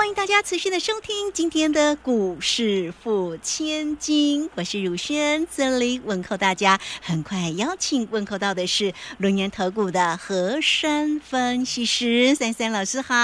好，欢迎大家持续的收听今天的股市付千金，我是如轩，这里问候大家。很快邀请问候到的是轮源投顾的何山分析师三三老师好。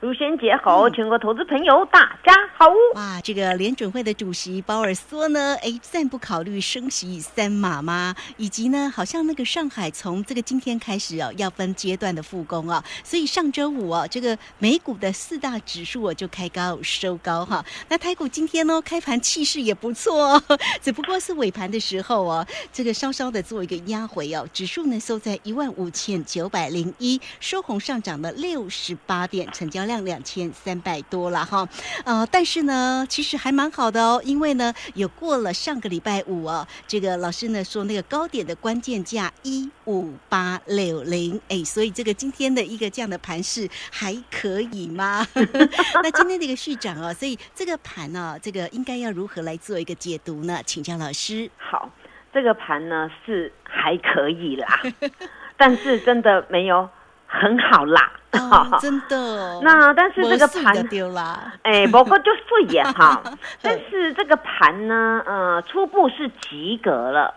如轩姐好，全国投资朋友大家好。哇，这个联准会的主席鲍尔说呢，哎，暂不考虑升息三码吗？以及呢，好像那个上海从这个今天开始哦，要分阶段的复工哦，所以上周五哦，这个美股的四大指数我就开高收高哈。那台股今天呢，开盘气势也不错，只不过是尾盘的时候哦，这个稍稍的做一个压回哦，指数呢收在一万五千九百零一，收红上涨了六十八点，成交量两千三百多了哈。呃，但是呢，其实还蛮好的哦，因为呢，有过了上个礼拜五哦，这个老师呢说那个高点的关键价一五八六零，哎，所以这个今天的一个这样的盘势还可以吗？那今天的一个续涨哦，所以这个盘呢，这个应该要如何来做一个解读呢？请教老师。好，这个盘呢是还可以啦，但是真的没有很好啦。哦，真的。那但是这个盘丢啦，哎，不过就碎眼哈。但是这个盘呢，呃，初步是及格了。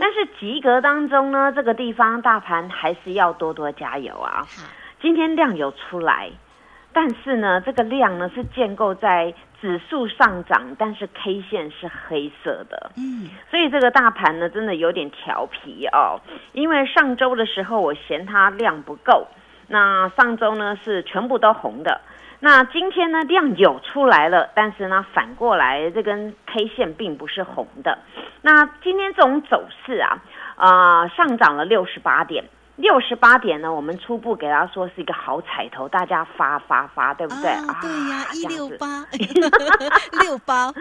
但是及格当中呢，这个地方大盘还是要多多加油啊。今天量有出来。但是呢，这个量呢是建构在指数上涨，但是 K 线是黑色的，嗯，所以这个大盘呢真的有点调皮哦。因为上周的时候我嫌它量不够，那上周呢是全部都红的，那今天呢量有出来了，但是呢反过来这根 K 线并不是红的。那今天这种走势啊，啊上涨了六十八点。六十八点呢，我们初步给他说是一个好彩头，大家发发发，对不对？啊，对呀，一六八 六八。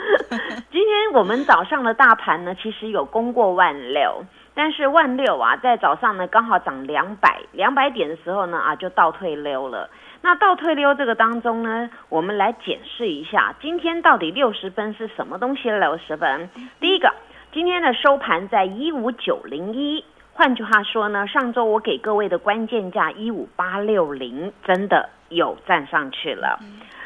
今天我们早上的大盘呢，其实有攻过万六，但是万六啊，在早上呢刚好涨两百两百点的时候呢啊，就倒退溜了。那倒退溜这个当中呢，我们来检视一下，今天到底六十分是什么东西？六十分，第一个，今天的收盘在一五九零一。换句话说呢，上周我给各位的关键价一五八六零真的有站上去了。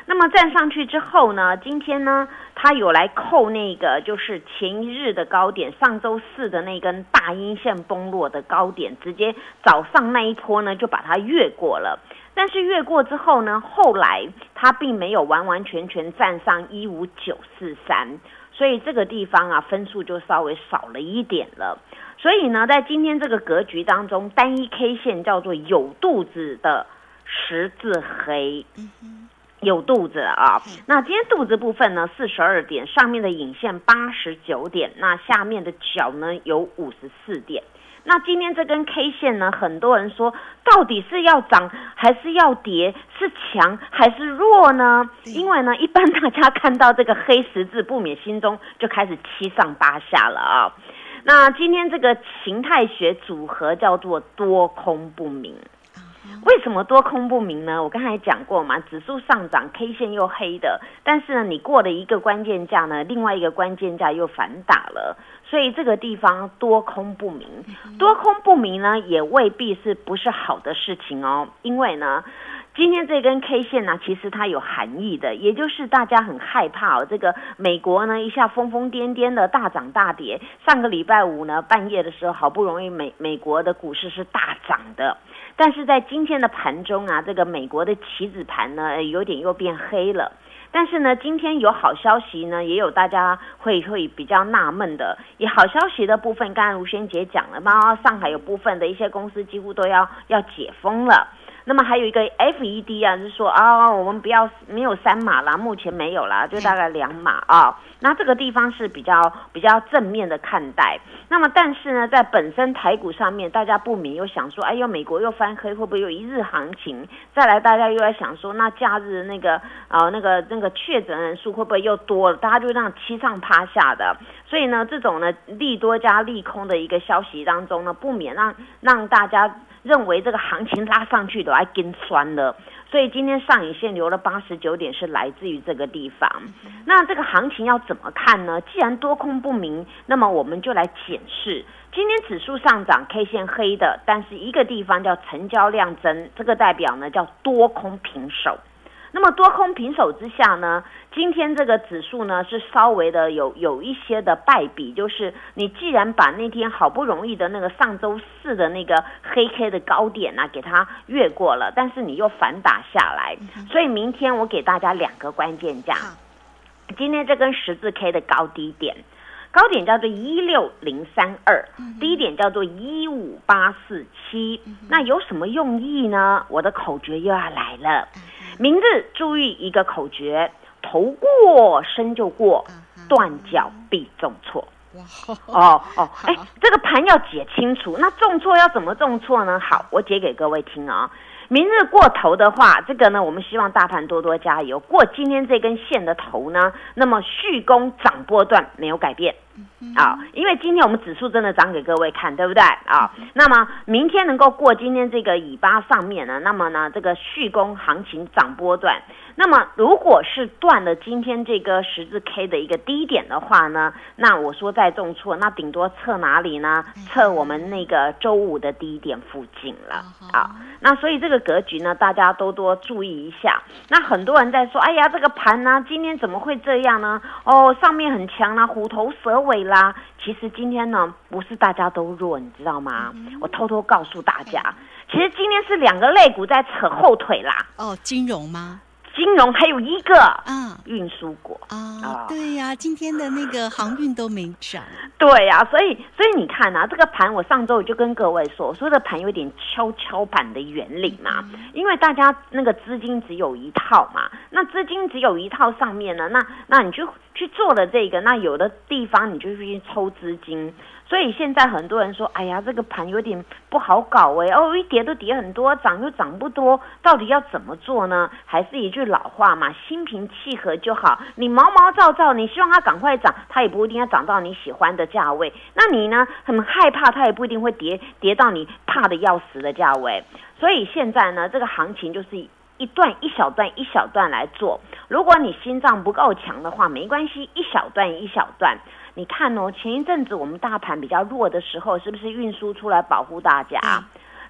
那么站上去之后呢，今天呢，它有来扣那个就是前一日的高点，上周四的那根大阴线崩落的高点，直接早上那一波呢就把它越过了。但是越过之后呢，后来它并没有完完全全站上一五九四三，所以这个地方啊分数就稍微少了一点了。所以呢，在今天这个格局当中，单一 K 线叫做有肚子的十字黑，有肚子啊。那今天肚子部分呢，四十二点，上面的影线八十九点，那下面的角呢有五十四点。那今天这根 K 线呢，很多人说到底是要涨还是要跌，是强还是弱呢？因为呢，一般大家看到这个黑十字，不免心中就开始七上八下了啊。那今天这个形态学组合叫做多空不明，为什么多空不明呢？我刚才讲过嘛，指数上涨，K 线又黑的，但是呢，你过了一个关键价呢，另外一个关键价又反打了，所以这个地方多空不明，多空不明呢，也未必是不是好的事情哦，因为呢。今天这根 K 线呢，其实它有含义的，也就是大家很害怕哦。这个美国呢，一下疯疯癫癫的大涨大跌。上个礼拜五呢，半夜的时候，好不容易美美国的股市是大涨的，但是在今天的盘中啊，这个美国的棋子盘呢，有点又变黑了。但是呢，今天有好消息呢，也有大家会会比较纳闷的。也好消息的部分，刚才吴萱姐讲了包括，上海有部分的一些公司几乎都要要解封了。那么还有一个 FED 啊，是说啊，我们不要没有三码啦，目前没有啦，就大概两码啊。那这个地方是比较比较正面的看待。那么但是呢，在本身台股上面，大家不免又想说，哎呦，美国又翻黑，会不会有一日行情？再来，大家又在想说，那假日那个啊，那个那个确诊人数会不会又多了？大家就这样七上八下的。所以呢，这种呢利多加利空的一个消息当中呢，不免让让大家。认为这个行情拉上去的爱跟酸了。所以今天上影线留了八十九点，是来自于这个地方。那这个行情要怎么看呢？既然多空不明，那么我们就来检视。今天指数上涨，K 线黑的，但是一个地方叫成交量增，这个代表呢叫多空平手。那么多空平手之下呢，今天这个指数呢是稍微的有有一些的败笔，就是你既然把那天好不容易的那个上周四的那个黑 K 的高点呢给它越过了，但是你又反打下来，所以明天我给大家两个关键价。今天这根十字 K 的高低点，高点叫做一六零三二，低点叫做一五八四七，那有什么用意呢？我的口诀又要来了。明日注意一个口诀：头过身就过，断脚必重挫。哦哦，哎，这个盘要解清楚。那重挫要怎么重挫呢？好，我解给各位听啊。明日过头的话，这个呢，我们希望大盘多多加油。过今天这根线的头呢，那么续攻涨波段没有改变。啊，因为今天我们指数真的涨给各位看，对不对啊？那么明天能够过今天这个尾巴上面呢？那么呢，这个续攻行情涨波段。那么如果是断了今天这个十字 K 的一个低点的话呢，那我说再重挫，那顶多测哪里呢？测我们那个周五的低点附近了啊。那所以这个格局呢，大家多多注意一下。那很多人在说，哎呀，这个盘呢，今天怎么会这样呢？哦，上面很强啊，虎头蛇尾啦。其实今天呢，不是大家都弱，你知道吗？我偷偷告诉大家，其实今天是两个肋骨在扯后腿啦。哦，金融吗？金融还有一个，啊，运输股。啊，对呀，今天的那个航运都没涨，对呀，所以所以你看啊，这个盘我上周就跟各位说，我说的盘有点跷跷板的原理嘛，因为大家那个资金只有一套嘛，那资金只有一套上面呢，那那你就去做了这个，那有的地方你就去抽资金。所以现在很多人说，哎呀，这个盘有点不好搞哎，哦，一跌都跌很多，涨又涨不多，到底要怎么做呢？还是一句老话嘛，心平气和就好。你毛毛躁躁，你希望它赶快涨，它也不一定要涨到你喜欢的价位。那你呢，很害怕，它也不一定会跌跌到你怕的要死的价位。所以现在呢，这个行情就是一段一小段一小段来做。如果你心脏不够强的话，没关系，一小段一小段。你看哦，前一阵子我们大盘比较弱的时候，是不是运输出来保护大家？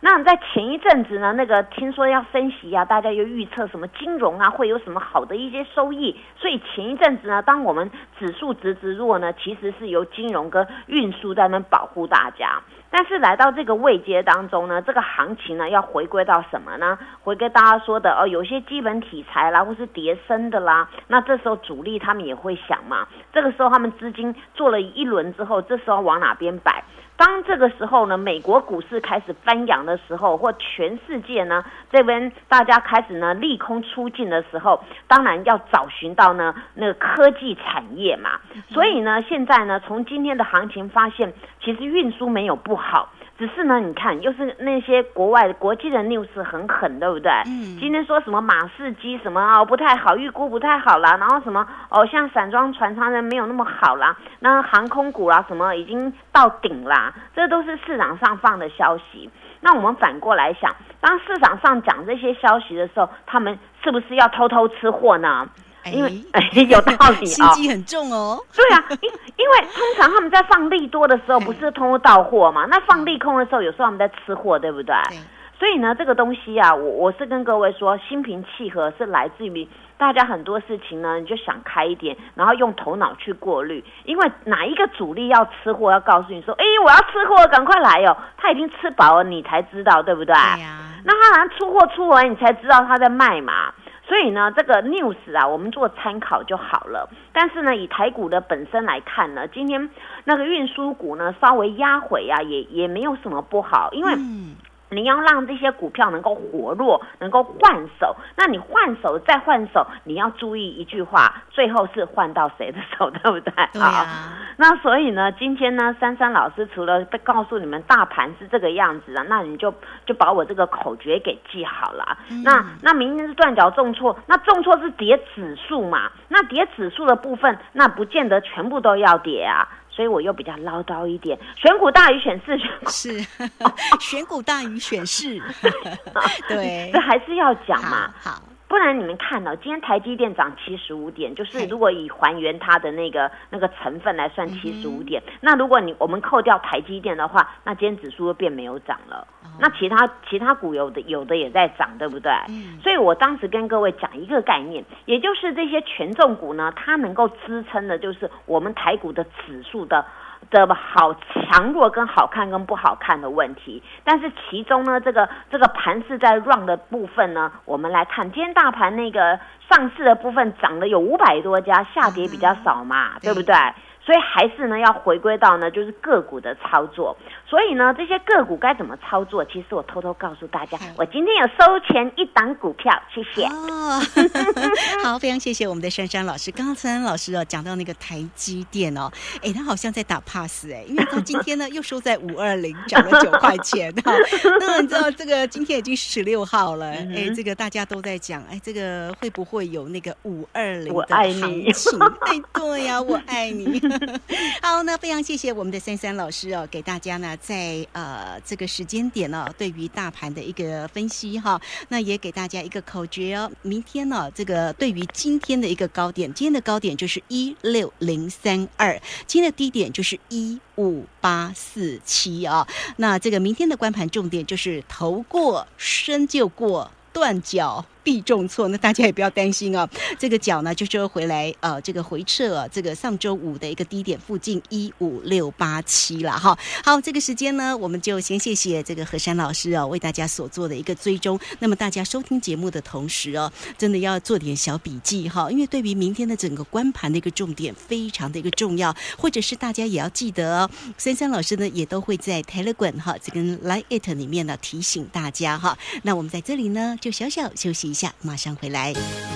那在前一阵子呢，那个听说要升息啊，大家又预测什么金融啊会有什么好的一些收益，所以前一阵子呢，当我们指数直直弱呢，其实是由金融跟运输在那保护大家。但是来到这个位阶当中呢，这个行情呢要回归到什么呢？回归大家说的哦，有些基本题材啦，或是叠升的啦，那这时候主力他们也会想嘛，这个时候他们资金做了一轮之后，这时候往哪边摆？当这个时候呢，美国股市开始翻扬的时候，或全世界呢这边大家开始呢利空出尽的时候，当然要找寻到呢那个科技产业嘛。所以呢，现在呢从今天的行情发现，其实运输没有不好。只是呢，你看，又是那些国外的国际的 news 很狠，对不对？嗯。今天说什么马士基什么哦不太好，预估不太好啦，然后什么哦，像散装船舱人没有那么好啦，那航空股啦什么已经到顶啦，这都是市场上放的消息。那我们反过来想，当市场上讲这些消息的时候，他们是不是要偷偷吃货呢？因为 有道理啊心机很重哦。对啊，因因为通常他们在放利多的时候，不是通过到货嘛？那放利空的时候，有时候他们在吃货，对不对？所以呢，这个东西啊，我我是跟各位说，心平气和是来自于大家很多事情呢，你就想开一点，然后用头脑去过滤。因为哪一个主力要吃货，要告诉你说，哎，我要吃货，赶快来哦！他已经吃饱了，你才知道，对不对？对呀。那他好像出货出完，你才知道他在卖嘛。所以呢，这个 news 啊，我们做参考就好了。但是呢，以台股的本身来看呢，今天那个运输股呢，稍微压回啊，也也没有什么不好，因为。你要让这些股票能够活络，能够换手。那你换手再换手，你要注意一句话：最后是换到谁的手，对不对？对啊。那所以呢，今天呢，珊珊老师除了告诉你们大盘是这个样子啊，那你就就把我这个口诀给记好了。那那明天是断脚重挫，那重挫是跌指数嘛？那跌指数的部分，那不见得全部都要跌啊。所以我又比较唠叨一点，选股大于选市，选股是 选股大于选市，对。这，还是要讲好嘛。好，不然你们看哦，今天台积电涨七十五点，就是如果以还原它的那个那个成分来算七十五点，那如果你我们扣掉台积电的话，那今天指数又变没有涨了。那其他其他股有的有的也在涨，对不对？嗯所以我当时跟各位讲一个概念，也就是这些权重股呢，它能够支撑的就是我们台股的指数的。的好强弱跟好看跟不好看的问题，但是其中呢，这个这个盘是在 run 的部分呢，我们来看，今天大盘那个上市的部分涨了有五百多家，下跌比较少嘛，对对不对？所以还是呢要回归到呢就是个股的操作。所以呢这些个股该怎么操作？其实我偷偷告诉大家，我今天有收钱一档股票，谢谢。哦，好，非常谢谢我们的珊珊老师。刚刚珊珊老师哦讲到那个台积电哦，哎，他好像在打 pass 哎，因为他今天呢又收在五二零，涨了九块钱哈。那你知道这个今天已经十六号了，哎，这个大家都在讲，哎，这个会不会有那个五二零我的爱你行情？哎，对呀、我爱你。好，那非常谢谢我们的珊珊老师哦，给大家呢在呃这个时间点呢、对于大盘的一个分析哈，那也给大家一个口诀哦。明天呢、这个对于今天的一个高点，今天的高点就是一六零三二，今天的低点就是一五八四七啊。那这个明天的关盘重点就是头过身就过，断脚。必重挫，那大家也不要担心哦。这个脚呢，就是回来呃，这个回撤、啊、这个上周五的一个低点附近一五六八七了哈。好，这个时间呢，我们就先谢谢这个何山老师哦，为大家所做的一个追踪。那么大家收听节目的同时哦，真的要做点小笔记哈，因为对于明天的整个关盘的一个重点非常的一个重要，或者是大家也要记得哦，珊珊老师呢也都会在 Telegram 哈这跟 Line It 里面呢提醒大家哈。那我们在这里呢就小小休息下，马上回来。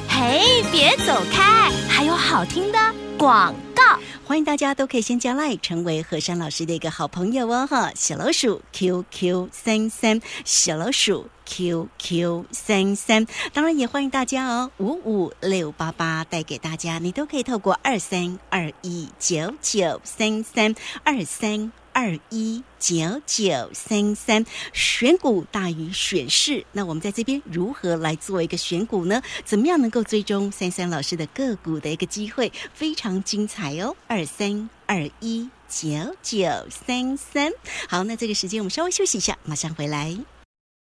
嘿，别走开，还有好听的广告。欢迎大家都可以先加 like，成为何山老师的一个好朋友哦哈！小老鼠 QQ 三三，小老鼠 QQ 三三，当然也欢迎大家哦，五五六八八带给大家，你都可以透过二三二一九九三三二三。二一九九三三，选股大于选市。那我们在这边如何来做一个选股呢？怎么样能够追踪三三老师的个股的一个机会？非常精彩哦！二三二一九九三三。好，那这个时间我们稍微休息一下，马上回来。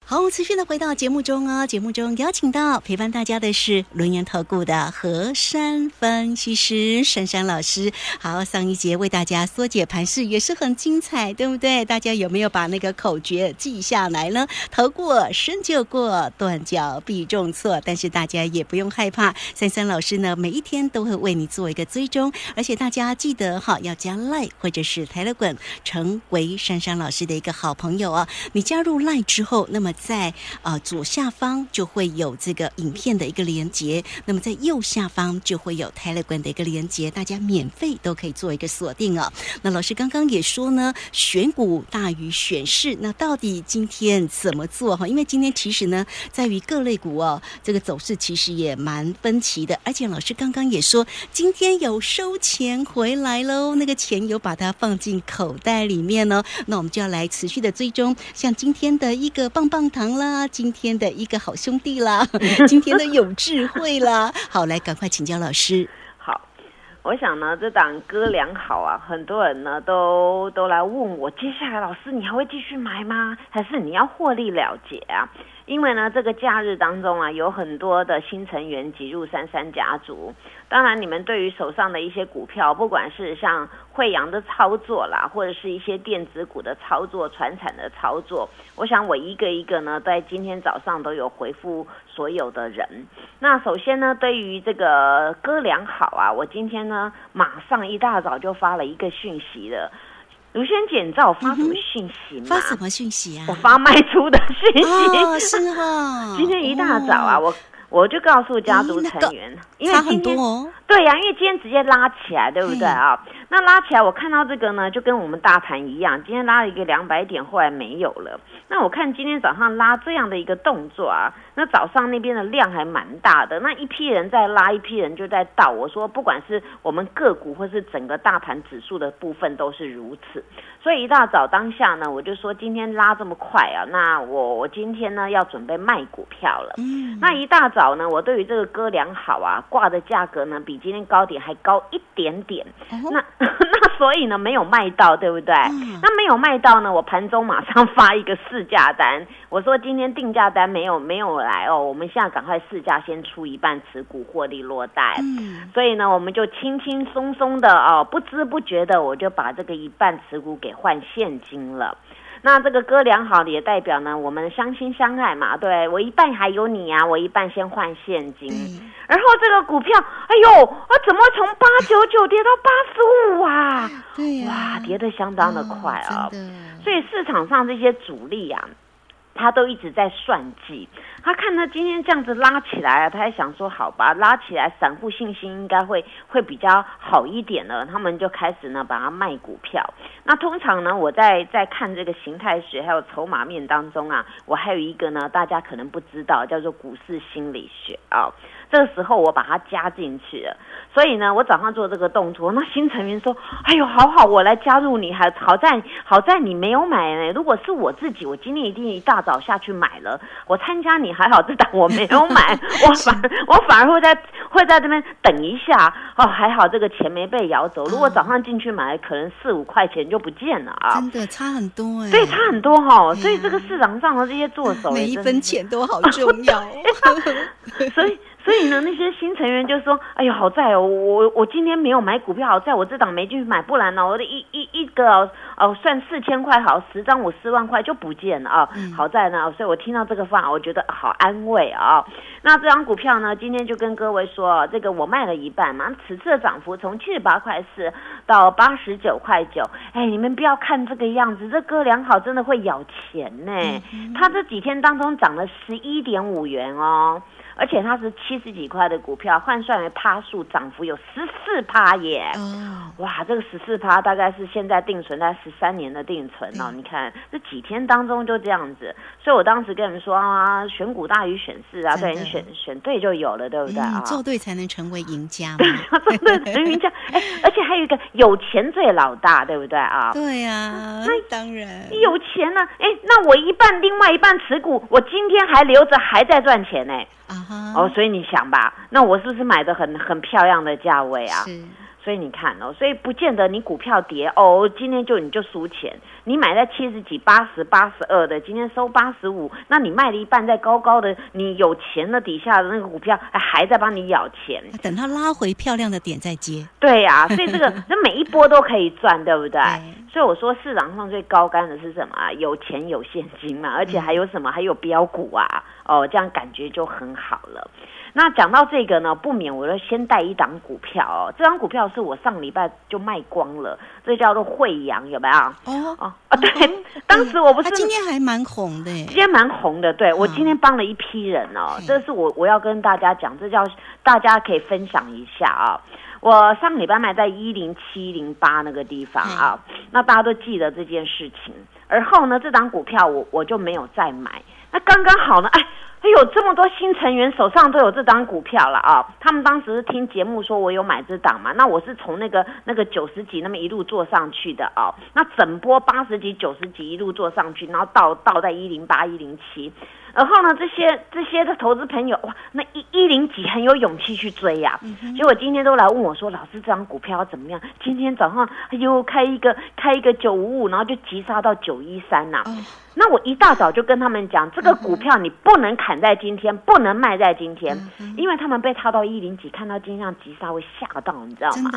好，持续的回到节目中哦。节目中邀请到陪伴大家的是轮研投顾的何山分析师珊珊老师。好，上一节为大家缩解盘势也是很精彩，对不对？大家有没有把那个口诀记下来呢？头过身就过，断脚必重挫。但是大家也不用害怕，珊珊老师呢每一天都会为你做一个追踪，而且大家记得哈要加 Line 或者是 Telegram 成为珊珊老师的一个好朋友哦。你加入 Line 之后，那么在呃左下方就会有这个影片的一个连接，那么在右下方就会有 Telegram 的一个连接，大家免费都可以做一个锁定哦。那老师刚刚也说呢，选股大于选市，那到底今天怎么做哈？因为今天其实呢，在于各类股哦，这个走势其实也蛮分歧的，而且老师刚刚也说，今天有收钱回来喽，那个钱有把它放进口袋里面哦，那我们就要来持续的追踪，像今天的一个棒棒糖啦，今天的一个好兄弟啦，今天的有智慧啦，好，来赶快请教老师。好，我想呢，这档歌良好啊，很多人呢都都来问我，接下来老师你还会继续买吗？还是你要获利了结啊？因为呢，这个假日当中啊，有很多的新成员挤入三三家族。当然，你们对于手上的一些股票，不管是像惠阳的操作啦，或者是一些电子股的操作、传产的操作，我想我一个一个呢，在今天早上都有回复所有的人。那首先呢，对于这个哥良好啊，我今天呢马上一大早就发了一个讯息了。卢轩姐，你知道我发什么讯息吗？发什么讯息啊？我发卖出的讯息。哦，是哈。今天一大早啊，哦我我就告诉家族咦那个成员，因为今天。对呀、因为今天直接拉起来，对不对啊？那拉起来，我看到这个呢，就跟我们大盘一样，今天拉了一个两百点，后来没有了。那我看今天早上拉这样的一个动作啊，那早上那边的量还蛮大的，那一批人在拉，一批人就在倒。我说，不管是我们个股或是整个大盘指数的部分都是如此。所以一大早当下呢，我就说今天拉这么快啊，那我我今天呢要准备卖股票了。嗯，那一大早呢，我对于这个哥良好啊挂的价格呢比今天高点还高一点点。那 那所以呢没有卖到，对不对？那没有卖到呢，我盘中马上发一个试价单，我说今天定价单没有没有来哦，我们现在赶快试价先出一半持股获利落袋。嗯，所以呢我们就轻轻松松的哦，不知不觉的我就把这个一半持股给换现金了。那这个哥良好也代表呢，我们相亲相爱嘛。对我一半还有你啊，我一半先换现金。然后这个股票，哎呦，啊，怎么从八九九跌到八十五啊？对呀，哇，跌得相当的快啊。所以市场上这些主力啊。他都一直在算计，他看他今天这样子拉起来啊，他还想说好吧，拉起来，散户信心应该会会比较好一点了，他们就开始呢把它卖股票。那通常呢，我在在看这个形态学还有筹码面当中啊，我还有一个呢，大家可能不知道，叫做股市心理学啊。这个时候我把它加进去了，所以呢，我早上做这个动作，那新成员说：“哎呦，好好，我来加入你，还好在好在你没有买呢。如果是我自己，我今天一定一大早下去买了。我参加你还好，这档我没有买，我反我反而会在会在这边等一下哦，还好这个钱没被摇走。如果早上进去买，可能四五块钱就不见了啊！真的差很多哎，对，差很多哈。所以这个市场上的这些做手，每一分钱都好重要，所以。所以呢，那些新成员就说：“哎呦，好在哦，我我今天没有买股票，好在我这档没进去买，不然呢，我的一一一个哦算四千块好，十张我四万块就不见了啊！好在呢，所以我听到这个话，我觉得好安慰啊。那这张股票呢，今天就跟各位说，这个我卖了一半嘛，此次的涨幅从七十八块四到八十九块九。哎，你们不要看这个样子，这哥俩好真的会咬钱呢。他这几天当中涨了十一点五元哦。”而且它是七十几块的股票，换算为趴数，涨幅有十四趴耶！哇，这个十四趴大概是现在定存在十三年的定存哦。你看这几天当中就这样子，所以我当时跟你们说啊，选股大于选市啊，对你选选对就有了，对不对啊？做对才能成为赢家，对，做对成为赢家。哎，而且还有一个有钱最老大，对不对啊？对呀，那当然有钱呢。哎，那我一半，另外一半持股，我今天还留着，还在赚钱呢。哦，所以你想吧，那我是不是买的很很漂亮的价位啊？是。所以你看哦，所以不见得你股票跌哦，今天就你就输钱。你买在七十几、八十八十二的，今天收八十五，那你卖了一半在高高的，你有钱的底下的那个股票还在帮你咬钱，等它拉回漂亮的点再接。对呀，所以这个 那每一波都可以赚，对不对？所以我说市场上最高干的是什么啊？有钱有现金嘛，而且还有什么？还有标股啊！哦，这样感觉就很好了。那讲到这个呢，不免我要先带一档股票哦。这张股票是我上礼拜就卖光了，这叫做惠阳，有没有？哦哦啊！对，当时我不是今天还蛮红的，今天蛮红的。对我今天帮了一批人哦，这是我我要跟大家讲，这叫大家可以分享一下啊。我上礼拜卖在一零七零八那个地方啊，那大家都记得这件事情。而后呢，这档股票我我就没有再买，那刚刚好呢，哎。哎呦，这么多新成员手上都有这张股票了啊！他们当时听节目说我有买这档嘛，那我是从那个那个九十几那么一路做上去的啊。那整波八十几、九十几一路做上去，然后到到在一零八、一零七。然后呢，这些这些的投资朋友哇，那一一零几很有勇气去追呀。结果今天都来问我说：“老师，这张股票怎么样？”今天早上又开一个开一个九五五，然后就急杀到九一三呐。那我一大早就跟他们讲，这个股票你不能砍在今天，不能卖在今天，因为他们被套到一零几，看到今天急杀会吓到，你知道吗？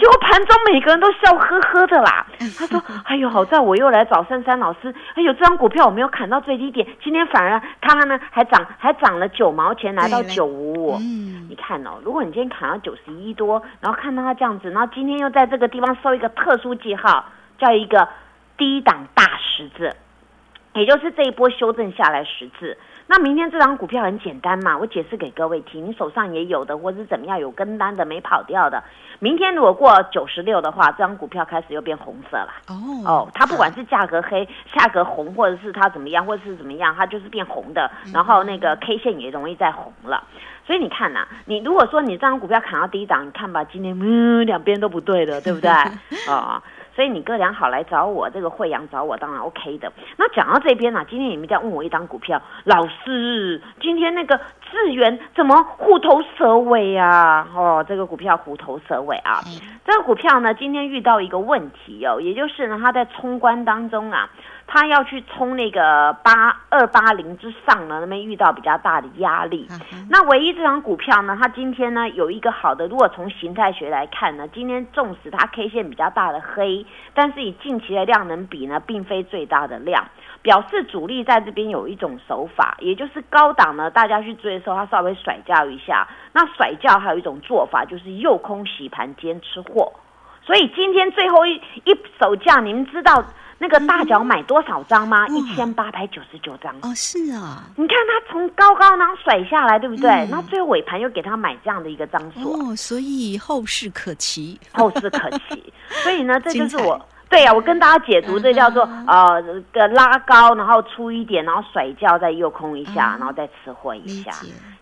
结果盘中每个人都笑呵呵的啦。他说：“哎呦，好在我又来找珊珊老师。哎呦，这张股票我没有砍到最低点，今天反而……”他们呢还涨还涨了九毛钱，来到九五五。嗯，你看哦，如果你今天砍到九十一多，然后看到它这样子，然后今天又在这个地方收一个特殊记号，叫一个低档大十字。也就是这一波修正下来十字。那明天这张股票很简单嘛，我解释给各位听，你手上也有的，或者是怎么样有跟单的没跑掉的，明天如果过九十六的话，这张股票开始又变红色了。哦哦，它不管是价格黑、价格红，或者是它怎么样，或者是怎么样，它就是变红的，然后那个 K 线也容易再红了。所以你看呐、你如果说你这张股票砍到低档，你看吧，今天嗯两边都不对的，对不对？啊、所以你哥俩好来找我，这个惠阳找我当然 OK 的。那讲到这边呢、今天你们在问我一张股票，老师，今天那个智源怎么虎头蛇尾啊？哦，这个股票虎头蛇尾啊。这个股票呢，今天遇到一个问题哦，也就是呢，它在冲关当中啊，它要去冲那个八二八零之上呢，那边遇到比较大的压力。那唯一这张股票呢，它今天呢有一个好的，如果从形态学来看呢，今天纵使它 K 线比较大的黑，但是以近期的量能比呢，并非最大的量，表示主力在这边有一种手法，也就是高档呢，大家去追的时候，它稍微甩掉一下。那甩掉还有一种做法，就是诱空洗盘兼吃货。所以今天最后一一手价，你们知道那个大脚买多少张吗？一千八百九十九张。哦，是啊，你看他从高高然后甩下来，对不对？嗯然后最后尾盘又给他买这样的一个张数，哦，所以后市可期。后市可期。所以呢，这就是我。对呀、我跟大家解读，这叫做嗯呃个拉高，然后出一点，然后甩掉，再诱空一下，嗯然后再吃货一下。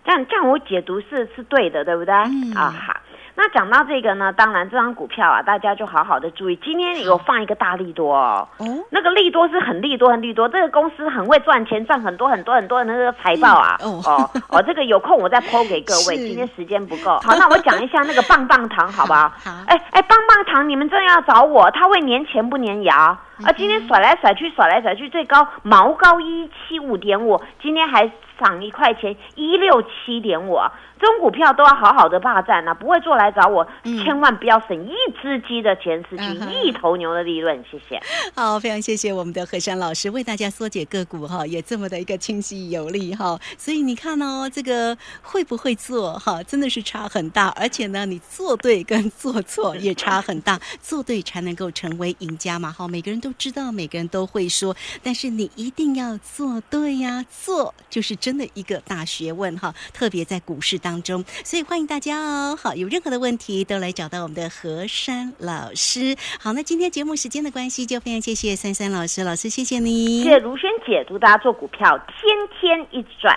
这样这样我解读是是对的，对不对？嗯啊好。那讲到这个呢，当然这张股票啊，大家就好好的注意，今天有放一个大利多哦。哦，那个利多是很利多很利多，这个公司很会赚钱，赚很多很多很多的那个财报啊。嗯哦哦哦，这个有空我再抛给各位，今天时间不够。好，那我讲一下那个棒棒糖，好不好？好哎哎，棒棒糖，你们真的要找我，它会粘钱不粘牙。嗯啊，今天甩来甩去，甩来甩去，最高毛高一七五点五，今天还涨一块钱，一六七点五。这种股票都要好好的霸占啊，不会做来找我，嗯千万不要省一只鸡的钱，失去嗯一头牛的利润。谢谢。好，非常谢谢我们的何山老师为大家缩解个股哈，也这么的一个清晰有力哈。所以你看哦，这个会不会做哈，真的是差很大，而且呢，你做对跟做错 也差很大，做对才能够成为赢家嘛哈。每个人都知道，每个人都会说，但是你一定要做对呀，做就是真的一个大学问哈，特别在股市当中。所以欢迎大家哦，好，有任何的问题都来找到我们的何山老师。好，那今天节目时间的关系，就非常谢谢珊珊老师，老师谢谢你。谢谢如萱姐，祝大家做股票天天一直赚。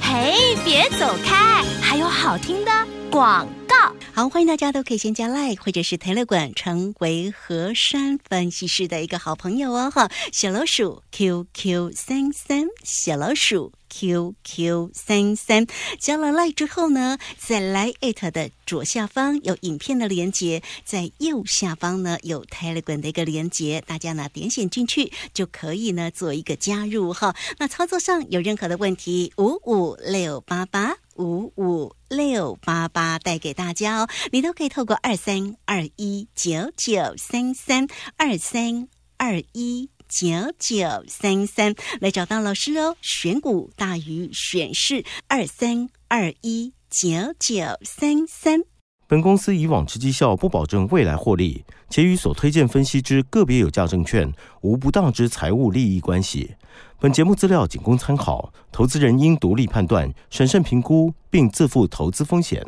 嘿，别走开，还有好听的广告。好，欢迎大家都可以先加 Like 或者是 Telegram 成为和山分析师的一个好朋友哦哈。小老鼠 QQ 三三，小老鼠 QQ 三三，加了 Like 之后呢，在 Like It 的左下方有影片的连接，在右下方呢有 Telegram 的一个连接，大家呢点选进去就可以呢做一个加入哈。那操作上有任何的问题，五五六八八。五五六八八带给大家哦，你都可以透过二三二一九九三三二三二一九九三三来找到老师哦。选股大于选市，二三二一九九三三。本公司以往之绩效不保证未来获利，且与所推荐分析之个别有价证券无不当之财务利益关系。本节目资料仅供参考，投资人应独立判断、审慎评估，并自负投资风险。